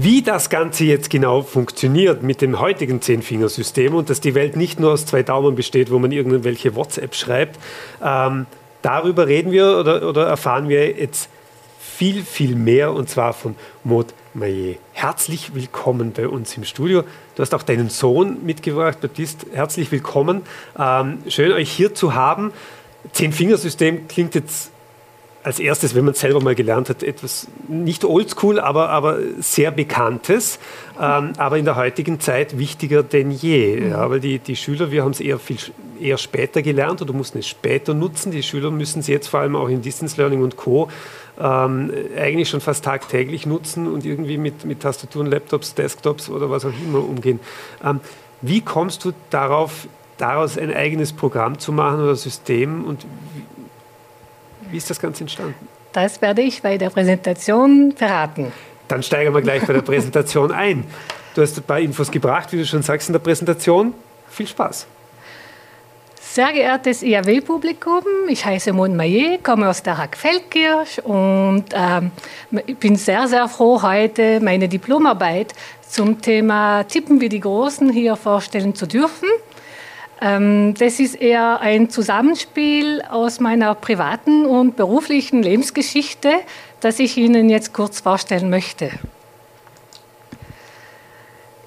Wie das Ganze jetzt genau funktioniert mit dem heutigen Zehnfingersystem und dass die Welt nicht nur aus zwei Daumen besteht, wo man irgendwelche WhatsApp schreibt, ähm, darüber reden wir oder, oder erfahren wir jetzt viel, viel mehr und zwar von Maud Maillet. Herzlich willkommen bei uns im Studio. Du hast auch deinen Sohn mitgebracht, Baptiste. Herzlich willkommen. Ähm, schön, euch hier zu haben. Zehn-Fingersystem klingt jetzt als erstes, wenn man es selber mal gelernt hat, etwas nicht oldschool, aber, aber sehr Bekanntes, ähm, aber in der heutigen Zeit wichtiger denn je. Mhm. Ja, weil die, die Schüler, wir haben es eher viel eher später gelernt oder mussten es später nutzen. Die Schüler müssen es jetzt vor allem auch in Distance Learning und Co. Ähm, eigentlich schon fast tagtäglich nutzen und irgendwie mit, mit Tastaturen, Laptops, Desktops oder was auch immer umgehen. Ähm, wie kommst du darauf, daraus ein eigenes Programm zu machen oder System und wie ist das Ganze entstanden? Das werde ich bei der Präsentation verraten. Dann steigen wir gleich bei der Präsentation ein. Du hast ein paar Infos gebracht, wie du schon sagst in der Präsentation. Viel Spaß. Sehr geehrtes IAW-Publikum, ich heiße Mon Maillet, komme aus der Hack-Feldkirch und ähm, bin sehr, sehr froh, heute meine Diplomarbeit zum Thema Tippen wie die Großen hier vorstellen zu dürfen. Ähm, das ist eher ein Zusammenspiel aus meiner privaten und beruflichen Lebensgeschichte, das ich Ihnen jetzt kurz vorstellen möchte.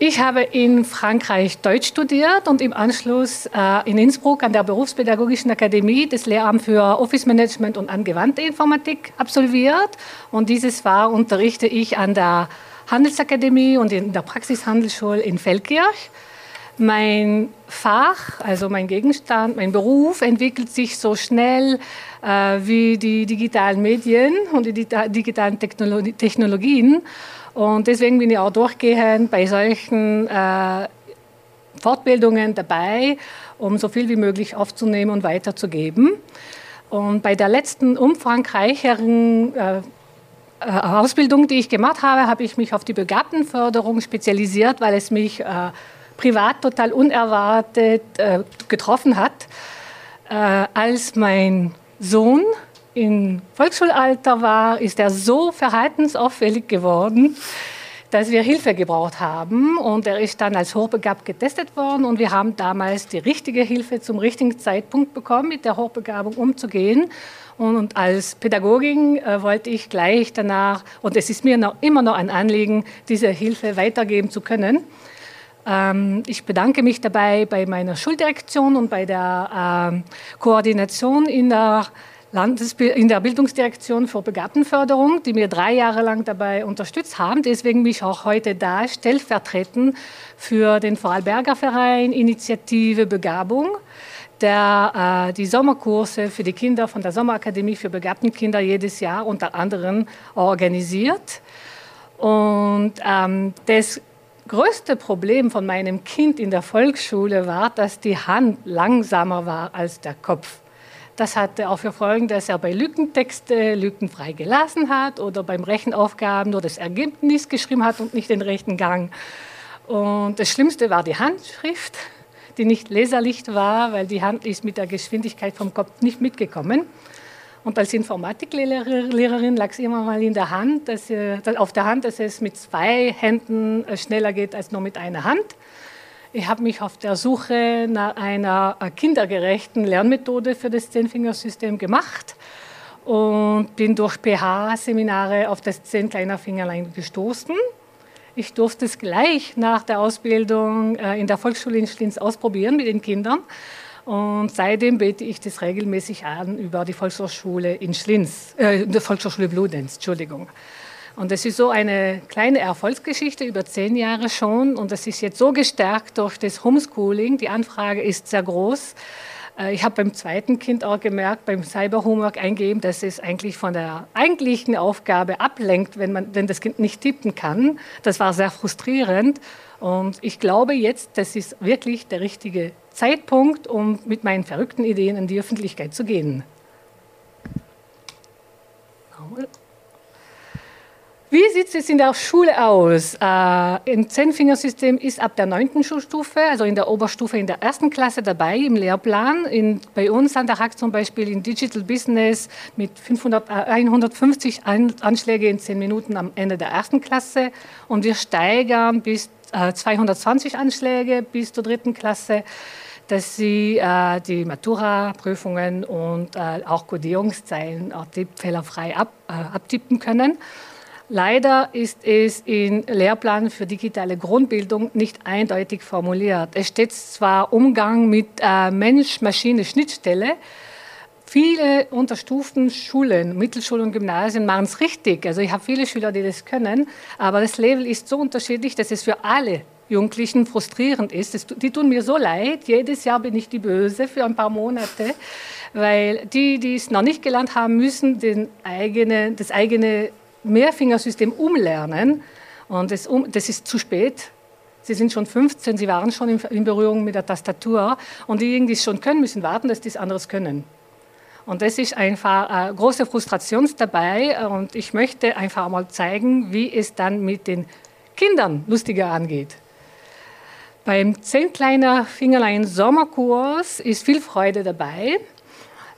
Ich habe in Frankreich Deutsch studiert und im Anschluss äh, in Innsbruck an der Berufspädagogischen Akademie das Lehramt für Office Management und angewandte Informatik absolviert. Und dieses Jahr unterrichte ich an der Handelsakademie und in der Praxishandelsschule in Feldkirch. Mein Fach, also mein Gegenstand, mein Beruf entwickelt sich so schnell äh, wie die digitalen Medien und die digitalen Technologien. Und deswegen bin ich auch durchgehend bei solchen äh, Fortbildungen dabei, um so viel wie möglich aufzunehmen und weiterzugeben. Und bei der letzten umfangreicheren äh, äh Ausbildung, die ich gemacht habe, habe ich mich auf die Begabtenförderung spezialisiert, weil es mich äh, privat total unerwartet äh, getroffen hat, äh, als mein Sohn im Volksschulalter war, ist er so verhaltensauffällig geworden, dass wir Hilfe gebraucht haben. Und er ist dann als hochbegabt getestet worden. Und wir haben damals die richtige Hilfe zum richtigen Zeitpunkt bekommen, mit der Hochbegabung umzugehen. Und als Pädagogin äh, wollte ich gleich danach, und es ist mir noch, immer noch ein Anliegen, diese Hilfe weitergeben zu können. Ähm, ich bedanke mich dabei bei meiner Schuldirektion und bei der ähm, Koordination in der, in der Bildungsdirektion für Begabtenförderung, die mir drei Jahre lang dabei unterstützt haben. Deswegen bin ich auch heute da, stellvertretend für den Vorarlberger Verein Initiative Begabung, der äh, die Sommerkurse für die Kinder von der Sommerakademie für begabten Kinder jedes Jahr unter anderem organisiert. Und ähm, das größte Problem von meinem Kind in der Volksschule war, dass die Hand langsamer war als der Kopf. Das hatte auch für Folgen, dass er bei Lückentexte lückenfrei gelassen hat oder beim Rechenaufgaben nur das Ergebnis geschrieben hat und nicht den rechten Gang. Und das Schlimmste war die Handschrift, die nicht leserlich war, weil die Hand ist mit der Geschwindigkeit vom Kopf nicht mitgekommen. Und als Informatiklehrerin lag es immer mal in der Hand, dass, auf der Hand, dass es mit zwei Händen äh, schneller geht als nur mit einer Hand. Ich habe mich auf der Suche nach einer äh, kindergerechten Lernmethode für das Zehnfingersystem gemacht und bin durch PH-Seminare auf das Zehn kleiner Fingerlein gestoßen. Ich durfte es gleich nach der Ausbildung äh, in der Volksschule in Schlins ausprobieren mit den Kindern und seitdem bete ich das regelmäßig an über die Volkshochschule in Schlins, äh, die Volkshochschule Bludenz, Entschuldigung. Und das ist so eine kleine Erfolgsgeschichte über zehn Jahre schon. Und das ist jetzt so gestärkt durch das Homeschooling. Die Anfrage ist sehr groß. Äh, ich habe beim zweiten Kind auch gemerkt, beim Cyber-Homework eingeben, dass es eigentlich von der eigentlichen Aufgabe ablenkt, wenn, man, wenn das Kind nicht tippen kann. Das war sehr frustrierend. Und ich glaube jetzt, das ist wirklich der richtige Zeitpunkt, um mit meinen verrückten Ideen in die Öffentlichkeit zu gehen. Wie sieht es in der Schule aus? Äh, Im Zehnfingersystem ist ab der neunten Schulstufe, also in der Oberstufe in der ersten Klasse dabei im Lehrplan. In, bei uns an der Hack zum Beispiel in Digital Business mit 500, äh, 150 Anschläge in zehn Minuten am Ende der ersten Klasse und wir steigern bis äh, 220 Anschläge bis zur dritten Klasse dass sie äh, die Matura-Prüfungen und äh, auch Kodierungszeilen auch fehlerfrei ab, äh, abtippen können. Leider ist es im Lehrplan für digitale Grundbildung nicht eindeutig formuliert. Es steht zwar Umgang mit äh, Mensch-Maschine-Schnittstelle, Viele unterstuften Schulen, Mittelschulen und Gymnasien machen es richtig. Also ich habe viele Schüler, die das können, aber das Level ist so unterschiedlich, dass es für alle Jugendlichen frustrierend ist. Das, die tun mir so leid. Jedes Jahr bin ich die Böse für ein paar Monate, weil die, die es noch nicht gelernt haben, müssen den eigene, das eigene Mehrfingersystem umlernen. Und das, das ist zu spät. Sie sind schon 15, sie waren schon in, Berührung mit der Tastatur. Und diejenigen, die es schon können, müssen warten, dass die es anderes können. Und das ist einfach eine große Frustration dabei. Und ich möchte einfach mal zeigen, wie es dann mit den Kindern lustiger angeht. Beim 10 kleiner Fingerlein Sommerkurs ist viel Freude dabei.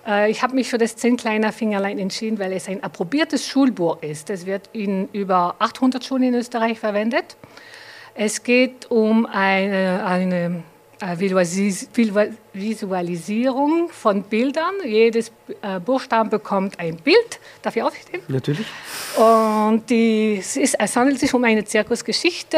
Äh, ich habe mich für das 10 kleiner Fingerlein entschieden, weil es ein approbiertes Schulbuch ist. Es wird in über 800 Schulen in Österreich verwendet. Es geht um eine, eine äh, Visualisierung von Bildern. Jedes äh, Buchstaben bekommt ein Bild. Darf ich aufstehen? Natürlich. Und die, es, handelt sich um eine Zirkusgeschichte.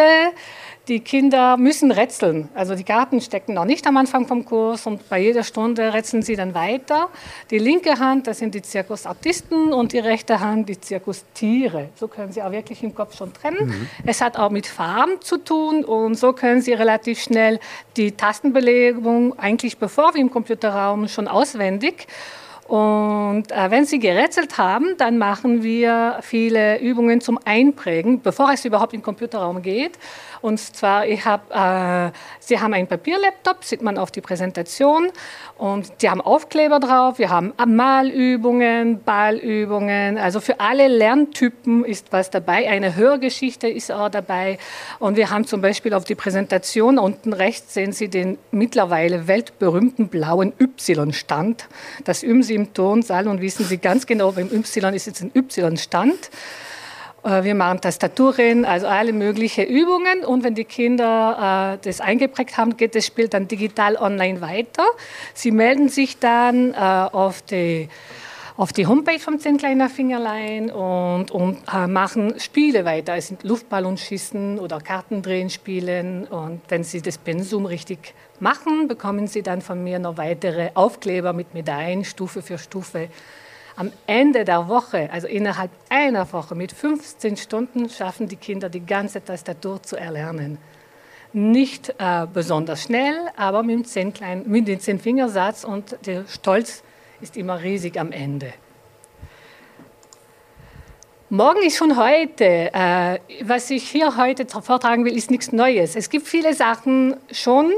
Die Kinder müssen rätseln. Also die Karten stecken noch nicht am Anfang vom Kurs und bei jeder Stunde rätseln sie dann weiter. Die linke Hand, das sind die Zirkusartisten und die rechte Hand die Zirkustiere. So können sie auch wirklich im Kopf schon trennen. Mhm. Es hat auch mit Farben zu tun und so können sie relativ schnell die Tastenbelegung eigentlich bevor wir im Computerraum schon auswendig. Und äh, wenn Sie gerätselt haben, dann machen wir viele Übungen zum Einprägen, bevor es überhaupt in den Computerraum geht. Und zwar, ich hab, äh, Sie haben einen Papierlaptop, sieht man auf die Präsentation. Und die haben Aufkleber drauf. Wir haben Malübungen, Ballübungen. Also für alle Lerntypen ist was dabei. Eine Hörgeschichte ist auch dabei. Und wir haben zum Beispiel auf die Präsentation unten rechts sehen Sie den mittlerweile weltberühmten blauen Y-Stand. Das üben Sie im Turnsaal und wissen Sie ganz genau, beim Y ist jetzt ein Y-Stand. Äh, wir machen Tastaturen, also alle möglichen Übungen. Und wenn die Kinder äh, das eingeprägt haben, geht das Spiel dann digital online weiter. Sie melden sich dann äh, auf die auf die Homepage vom Zehn kleiner Fingerlein und, und äh, machen Spiele weiter. Es sind Luftballonschießen oder Kartendrehen spielen. Und wenn Sie das Pensum richtig machen, bekommen Sie dann von mir noch weitere Aufkleber mit Medaillen, Stufe für Stufe am Ende der Woche, also innerhalb einer Woche mit 15 Stunden, schaffen die Kinder die ganze Tastatur zu erlernen. Nicht äh, besonders schnell, aber mit dem, Zehn-Fingersatz und der Stolz ist immer riesig am Ende. Morgen ist schon heute. Äh, was ich hier heute vortragen will, ist nichts Neues. Es gibt viele Sachen schon.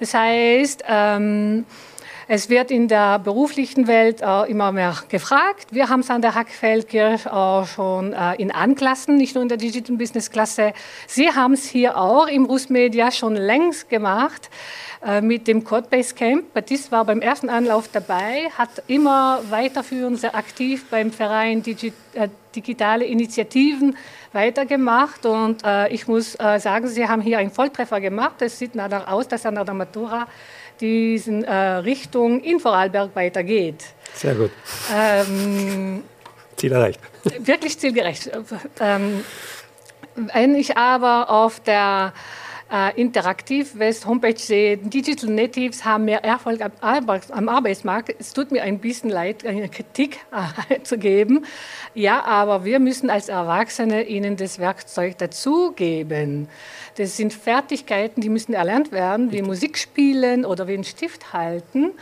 Das heißt, ähm, es wird in der beruflichen Welt äh, immer mehr gefragt. Wir haben es an der Hackfeldkirch auch schon äh, in Anklassen, nicht nur in der Digital Business Klasse. Sie haben es hier auch im Rusmedia schon längst gemacht mit dem Codebase Camp. Baptiste war beim ersten Anlauf dabei, hat immer weiterführend sehr aktiv beim Verein Digi äh, Digitale Initiativen weitergemacht und äh, ich muss äh, sagen, Sie haben hier einen Volltreffer gemacht. Es sieht danach aus, dass an der Matura diesen äh, Richtung in Vorarlberg weitergeht. Sehr gut. Ähm, Ziel erreicht. Wirklich zielgerecht. Ähm, wenn ich aber auf der äh, Interaktiv West Homepage sehe, Digital Natives haben mehr Erfolg am, Arbeits am Arbeitsmarkt. Es tut mir ein bisschen leid, eine Kritik äh, zu geben. Ja, aber wir müssen als Erwachsene ihnen das Werkzeug dazugeben. Das sind Fertigkeiten, die müssen erlernt werden, wie Musik spielen oder wie einen Stift halten.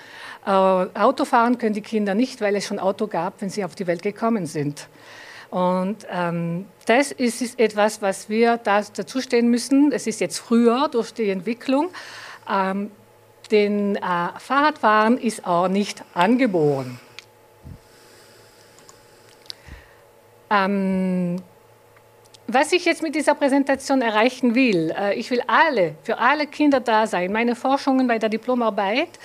Äh, Autofahren können die Kinder nicht, weil es schon Auto gab, wenn sie auf die Welt gekommen sind. Und ähm, das ist, ist, etwas, was wir da, dazu müssen. Es ist jetzt früher durch die Entwicklung. Ähm, den äh, Fahrradfahren ist auch nicht angeboren. Ähm, was ich jetzt mit dieser Präsentation erreichen will, äh, ich will alle, für alle Kinder da sein. Meine Forschungen bei der Diplomarbeit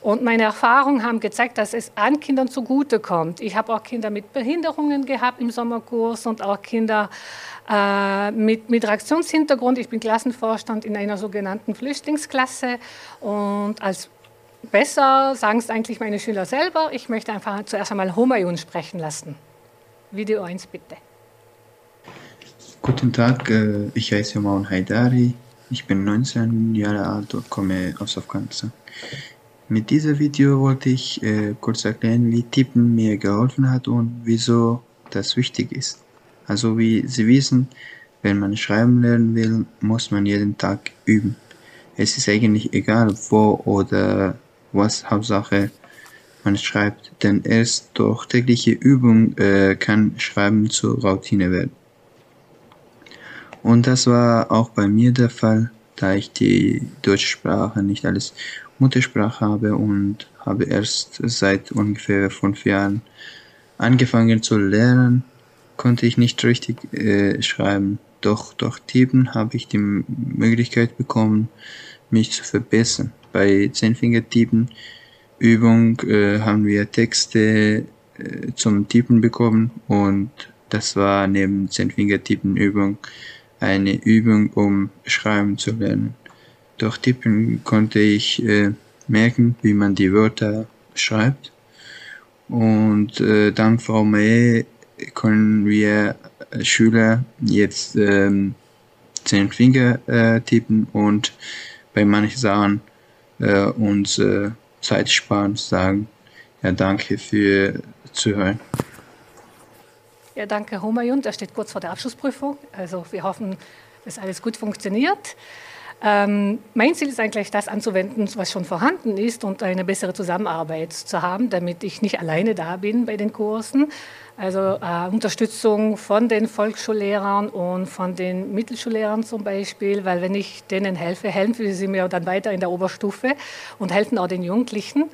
und meine Erfahrungen haben gezeigt, dass es an Kindern zugutekommt. Ich habe auch Kinder mit Behinderungen gehabt im Sommerkurs und auch Kinder äh, mit Migrationshintergrund. Ich bin Klassenvorstand in einer sogenannten Flüchtlingsklasse und als besser sagen es eigentlich meine Schüler selber. Ich möchte einfach zuerst einmal Homayun sprechen lassen. Video 1 bitte. Guten Tag, äh, ich heiße Maun Haidari. Ich bin 19 Jahre alt und komme aus Afghanistan. Mit diesem Video wollte ich äh, kurz erklären, wie Tippen mir geholfen hat und wieso das wichtig ist. Also wie Sie wissen, wenn man schreiben lernen will, muss man jeden Tag üben. Es ist eigentlich egal, wo oder was, Hauptsache man schreibt, denn erst durch tägliche Übung äh, kann Schreiben zur Routine werden. Und das war auch bei mir der Fall, da ich die deutsche Sprache nicht als Muttersprache habe und habe erst seit ungefähr fünf Jahren angefangen zu lernen, konnte ich nicht richtig äh, schreiben. Doch durch Tippen habe ich die Möglichkeit bekommen, mich zu verbessern. Bei Zehnfingertippen Übung äh, haben wir Texte äh, zum Tippen bekommen und das war neben Zehnfingertippen Übung eine Übung, um schreiben zu lernen. Durch Tippen konnte ich äh, merken, wie man die Wörter schreibt. Und äh, dank VME können wir äh, Schüler jetzt ähm, zehn Finger äh, tippen und bei manchen Sachen äh, uns äh, Zeit sparen, sagen, ja danke für Zuhören. Ja, danke Homayun, der steht kurz vor der Abschlussprüfung. Also wir hoffen, dass alles gut funktioniert. Ähm, mein Ziel ist eigentlich, das anzuwenden, was schon vorhanden ist und eine bessere Zusammenarbeit zu haben, damit ich nicht alleine da bin bei den Kursen. Also äh, Unterstützung von den Volksschullehrern und von den Mittelschullehrern zum Beispiel, weil wenn ich denen helfe, helfen sie mir dann weiter in der Oberstufe und helfen auch den Jugendlichen.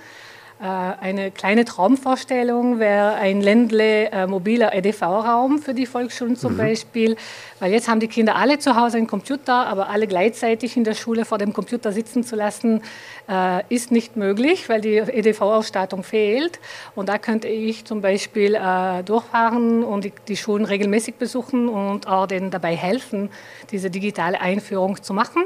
Äh, eine kleine Traumvorstellung wäre ein Ländle äh, mobiler EDV-Raum für die Volksschulen zum mhm. Beispiel, weil jetzt haben die Kinder alle zu Hause einen Computer, aber alle gleichzeitig in der Schule vor dem Computer sitzen zu lassen, äh, ist nicht möglich, weil die EDV-Ausstattung fehlt. Und da könnte ich zum Beispiel äh, durchfahren und die, die, Schulen regelmäßig besuchen und auch denen dabei helfen, diese digitale Einführung zu machen.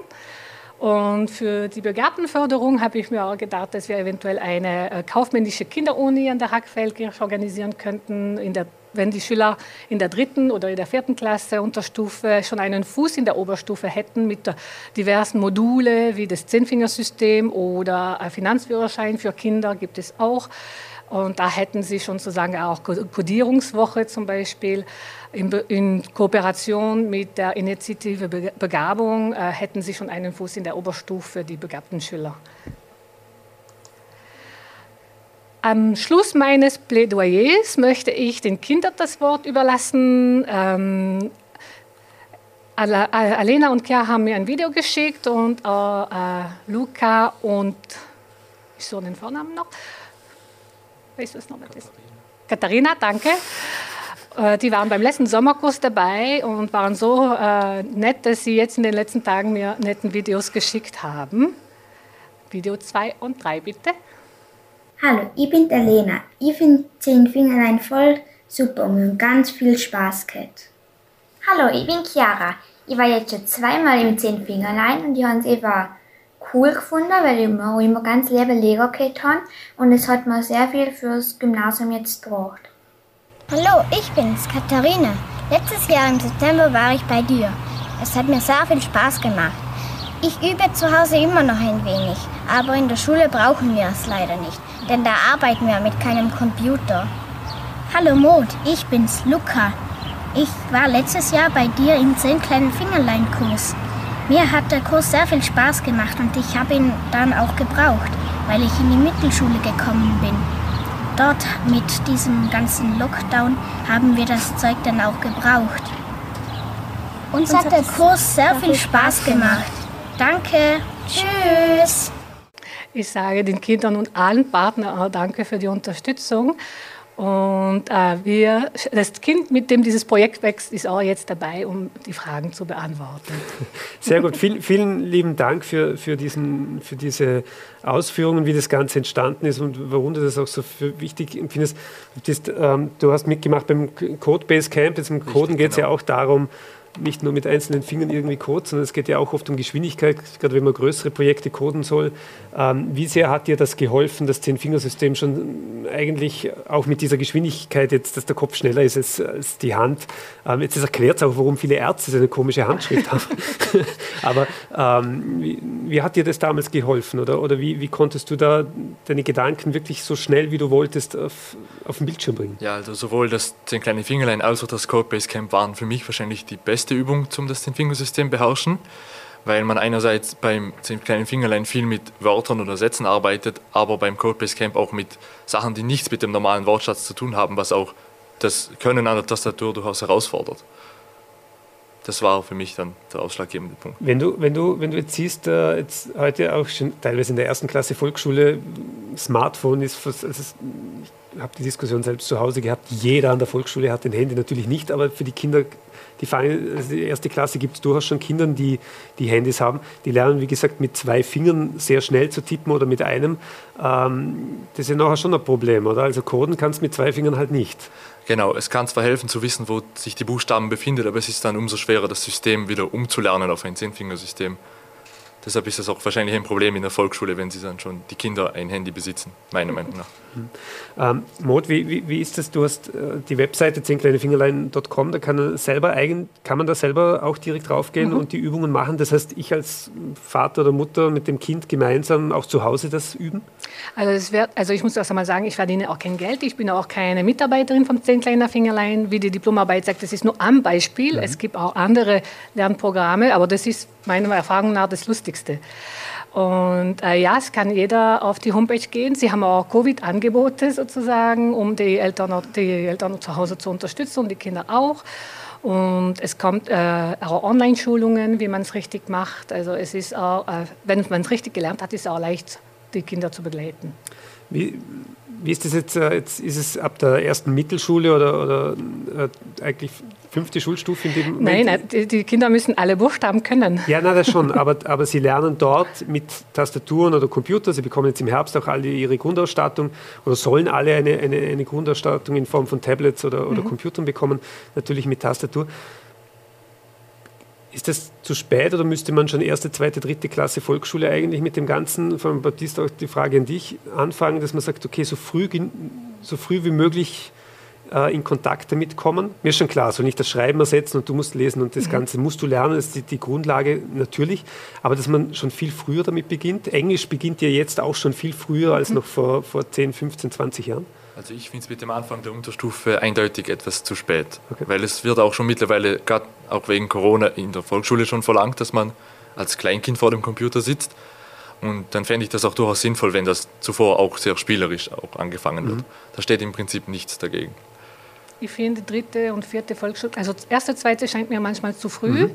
Und für die Begabtenförderung habe ich mir auch gedacht, dass wir eventuell eine äh, kaufmännische Kinderuni an der Hackfeldkirche organisieren könnten, der, wenn die Schüler in der dritten oder in der vierten Klasse Unterstufe schon einen Fuß in der Oberstufe hätten mit diversen Module wie das Zehnfingersystem oder Finanzführerschein für Kinder gibt es auch. Und da hätten sie schon sozusagen auch Kodierungswoche zum Beispiel in, in Kooperation mit der Initiative Begabung äh, hätten sie schon einen Fuß in der Oberstufe, die begabten Schüler. Am Schluss meines Plädoyers möchte ich den Kindern das Wort überlassen. Ähm, Alena und Kia haben mir ein Video geschickt und äh, Luca und ich so den Vornamen noch. Weißt du es noch? Katharina. Katharina, danke. Äh, die waren beim letzten Sommerkurs dabei und waren so äh, nett, dass sie jetzt in den letzten Tagen mir netten Videos geschickt haben. Video 2 und 3 bitte. Hallo, ich bin der Lena. Ich finde Zehn Fingerlein voll super und mir ganz viel Spaß gehabt. Hallo, ich bin Chiara. Ich war jetzt schon zweimal im Zehn Fingerlein und ich habe es immer cool gefunden, weil ich mir immer ganz liebe Lego gehabt habe und es hat mir sehr viel fürs Gymnasium jetzt gebracht. Hallo, ich bin's, Katharina. Letztes Jahr im September war ich bei dir. Es hat mir sehr viel Spaß gemacht. Ich übe zu Hause immer noch ein wenig, aber in der Schule brauchen wir es leider nicht, denn da arbeiten wir mit keinem Computer. Hallo Mond, ich bin's, Luca. Ich war letztes Jahr bei dir im 10 kleinen Fingerlein-Kurs. Mir hat der Kurs sehr viel Spaß gemacht und ich habe ihn dann auch gebraucht, weil ich in die Mittelschule gekommen bin dort mit diesem ganzen Lockdown haben wir das Zeug dann auch gebraucht. Uns, Uns hat der Kurs sehr viel Spaß gemacht. Danke. Tschüss. Ich sage den Kindern und allen Partnern auch Danke für die Unterstützung. Und äh, wir, das Kind, mit dem dieses Projekt wächst, ist auch jetzt dabei, um die Fragen zu beantworten. Sehr gut. Vielen, vielen lieben Dank für, für, diesen, für diese Ausführungen, wie das Ganze entstanden ist und warum du das auch so für wichtig empfindest. Ähm, du hast mitgemacht beim Codebase Camp. Jetzt im Coden geht es genau. ja auch darum, nicht nur mit einzelnen Fingern irgendwie Code, sondern es geht ja auch oft um Geschwindigkeit, gerade wenn man größere Projekte coden soll. Ähm, wie sehr hat dir das geholfen, das Zehn-Fingersystem schon eigentlich auch mit dieser Geschwindigkeit jetzt, dass der Kopf schneller ist als, als die Hand? Ähm, jetzt erklärt es auch, warum viele Ärzte so eine komische Handschrift haben. Aber ähm, wie, wie, hat dir das damals geholfen oder, oder wie, wie konntest du da deine Gedanken wirklich so schnell, wie du wolltest, auf, auf den Bildschirm bringen? Ja, also sowohl das Zehn kleine Fingerlein als auch das Codebase Camp waren für mich wahrscheinlich die besten beste Übung zum das Zehn-Fingersystem beherrschen, weil man einerseits beim kleinen Fingerlein viel mit Wörtern oder Sätzen arbeitet, aber beim Codebase Camp auch mit Sachen, die nichts mit dem normalen Wortschatz zu tun haben, was auch das Können an der Tastatur durchaus herausfordert. Das war für mich dann der ausschlaggebende Punkt. Wenn du, wenn du, wenn du jetzt siehst, äh, jetzt heute auch schon teilweise in der ersten Klasse Volksschule, Smartphone ist, also habe die Diskussion selbst zu Hause gehabt, jeder an der Volksschule hat ein Handy, natürlich nicht, aber für die Kinder die, fangen, also die erste Klasse gibt es durchaus schon Kindern, die, die Handys haben. Die lernen, wie gesagt, mit zwei Fingern sehr schnell zu tippen oder mit einem. Ähm, das ist ja nachher schon ein Problem, oder? Also coden kannst mit zwei Fingern halt nicht. Genau, es kann zwar helfen zu wissen, wo sich die Buchstaben befinden, aber es ist dann umso schwerer, das System wieder umzulernen auf ein Zehnfingersystem. Deshalb ist das auch wahrscheinlich ein Problem in der Volksschule, wenn sie dann schon die Kinder ein Handy besitzen, meiner Meinung nach. Mhm. Ähm, Maud, wie, wie, wie, ist das? Du hast äh, die Webseite zehnkleinefingerlein.com, da kann, selber eigen, kann man da selber auch direkt draufgehen mhm. und die Übungen machen. Das heißt, ich als Vater oder Mutter mit dem Kind gemeinsam auch zu Hause das üben? Also, es wird, also ich muss erst einmal sagen, ich verdiene auch kein Geld. Ich bin auch keine Mitarbeiterin vom Zehn kleiner Fingerlein. Wie die Diplomarbeit sagt, das ist nur ein Beispiel. Mhm. Es gibt auch andere Lernprogramme, aber das ist meiner Erfahrung nach das Lustigste. Und äh, ja, es kann jeder auf die Homepage gehen. Sie haben auch Covid-Angebote sozusagen, um die Eltern, die Eltern zu Hause zu unterstützen und die Kinder auch. Und es kommt äh, auch Online-Schulungen, wie man es richtig macht. Also es ist auch, äh, wenn man es richtig gelernt hat, ist es auch leicht, die Kinder zu begleiten. Wie, wie ist das jetzt, äh, jetzt? Ist es ab der ersten Mittelschule oder, oder äh, eigentlich fünfte Schulstufe in dem Moment? Nein, nein die, Kinder müssen alle Buchstaben können. Ja, nein, das schon. aber, aber sie lernen dort mit Tastaturen oder Computer. Sie bekommen jetzt im Herbst auch alle ihre Grundausstattung oder sollen alle eine, eine, eine Grundausstattung in Form von Tablets oder, oder mhm. Computern bekommen, natürlich mit Tastatur. Ist das zu spät oder müsste man schon erste, zweite, dritte Klasse Volksschule eigentlich mit dem Ganzen, von Baptiste auch die Frage an dich, anfangen, dass man sagt, okay, so früh, so früh wie möglich äh, in Kontakt damit kommen? Mir ist schon klar, soll nicht das Schreiben ersetzen und du musst lesen und das mhm. Ganze musst du lernen, das ist die, die Grundlage natürlich, aber dass man schon viel früher damit beginnt. Englisch beginnt ja jetzt auch schon viel früher als mhm. noch vor, vor 10, 15, 20 Jahren. Also ich finde es mit dem Anfang der Unterstufe eindeutig etwas zu spät, okay. weil es wird auch schon mittlerweile, gerade auch wegen Corona, in der Volksschule schon verlangt, dass man als Kleinkind vor dem Computer sitzt. Und dann fände ich das auch durchaus sinnvoll, wenn das zuvor auch sehr spielerisch auch angefangen wird. Mhm. Da steht im Prinzip nichts dagegen. Ich finde dritte und vierte Volksschule, also erste, zweite scheint mir manchmal zu früh. Mhm.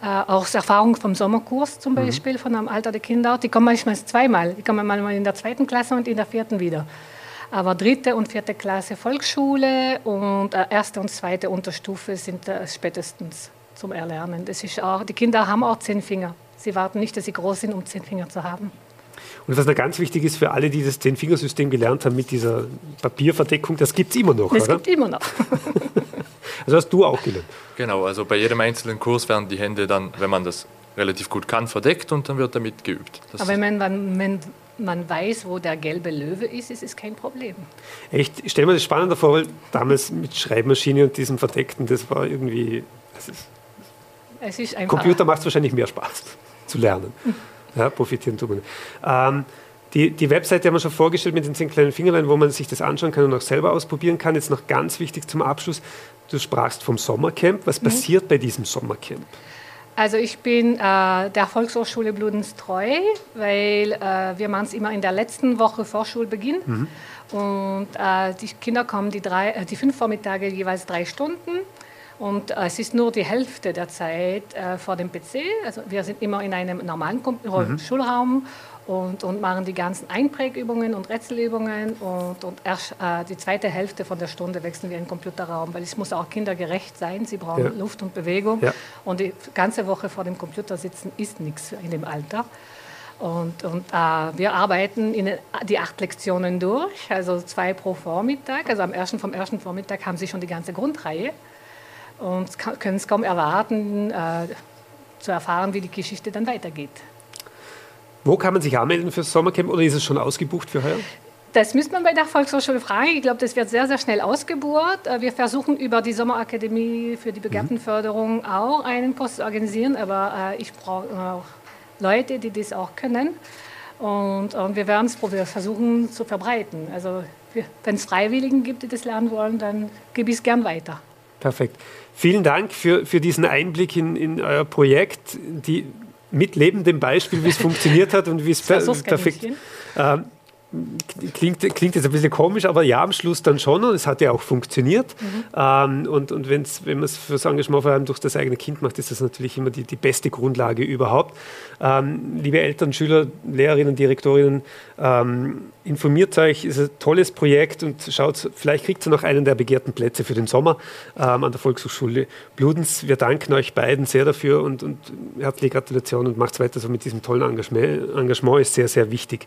Äh, auch Erfahrung vom Sommerkurs zum mhm. Beispiel, mhm. von einem Alter der Kinder, die kommen manchmal zweimal. Die kommen manchmal in der zweiten Klasse und in der vierten wieder. Aber dritte und vierte Klasse Volksschule und äh, erste und zweite Unterstufe sind äh, spätestens zum Erlernen. Das ist auch, die Kinder haben auch zehn Finger. Sie warten nicht, dass sie groß sind, um zehn Finger zu haben. Und was noch ganz wichtig ist für alle, die das Zehn-Fingersystem gelernt haben mit dieser Papierverdeckung, das gibt es immer noch, Das gibt es immer noch. also hast du auch gelernt. Genau, also bei jedem einzelnen Kurs werden die Hände dann, wenn man das relativ gut kann, verdeckt und dann wird damit geübt. Das Aber wenn man, wenn man weiß, wo der gelbe Löwe ist, ist es kein Problem. Echt, ich stelle mir das spannender vor, weil damals mit Schreibmaschine und diesem Verdeckten, das war irgendwie. Das ist, es ist einfach. Computer macht es wahrscheinlich mehr Spaß zu lernen. Ja, profitieren tut man. Ähm, die, die Webseite haben wir schon vorgestellt mit den zehn kleinen Fingerlein, wo man sich das anschauen kann und auch selber ausprobieren kann. Jetzt noch ganz wichtig zum Abschluss: Du sprachst vom Sommercamp. Was mhm. passiert bei diesem Sommercamp? Also ich bin äh, der Volkshochschule Bludens treu, weil äh, wir machen es immer in der letzten Woche vor Schulbeginn. Mhm. Und äh, die Kinder kommen die, drei, äh, die fünf Vormittage jeweils drei Stunden. Und äh, es ist nur die Hälfte der Zeit äh, vor dem PC. Also wir sind immer in einem normalen mhm. Schulraum und, und machen die ganzen Einprägübungen und Rätselübungen und, und erst äh, die zweite Hälfte von der Stunde wechseln wir in den Computerraum, weil es muss auch kindergerecht sein. Sie brauchen ja. Luft und Bewegung ja. und die ganze Woche vor dem Computer sitzen ist nichts in dem Alter. Und, und äh, wir arbeiten in die acht Lektionen durch, also zwei pro Vormittag. Also am ersten vom ersten Vormittag haben sie schon die ganze Grundreihe und können es kaum erwarten, äh, zu erfahren, wie die Geschichte dann weitergeht. Wo kann man sich anmelden fürs Sommercamp oder ist es schon ausgebucht für heuer? Das müsste man bei der Volkshochschule fragen. Ich glaube, das wird sehr, sehr schnell ausgebucht. Äh, wir versuchen über die Sommerakademie für die Begabtenförderung auch einen Kurs zu organisieren, aber äh, ich brauche auch Leute, die das auch können. Und, und wir werden es versuchen zu verbreiten. Also wenn es Freiwilligen gibt, die das lernen wollen, dann gebe ich es gern weiter. Perfekt. Vielen Dank für, für diesen Einblick in, in euer Projekt. Die mit lebendem Beispiel, wie es funktioniert hat und wie es per perfekt. Ähm, klingt, klingt jetzt ein bisschen komisch, aber ja, am Schluss dann schon und es hat ja auch funktioniert. Mhm. Ähm, und und wenn's, wenn man es fürs Engagement vor allem durch das eigene Kind macht, ist das natürlich immer die, die beste Grundlage überhaupt. Ähm, liebe Eltern, Schüler, Lehrerinnen, Direktorinnen, ähm, informiert euch, ist ein tolles Projekt und schaut, vielleicht kriegt ihr noch einen der begehrten Plätze für den Sommer ähm, an der Volkshochschule Bludens. Wir danken euch beiden sehr dafür und, und herzliche Gratulation und macht weiter so mit diesem tollen Engagement. Engagement ist sehr, sehr wichtig.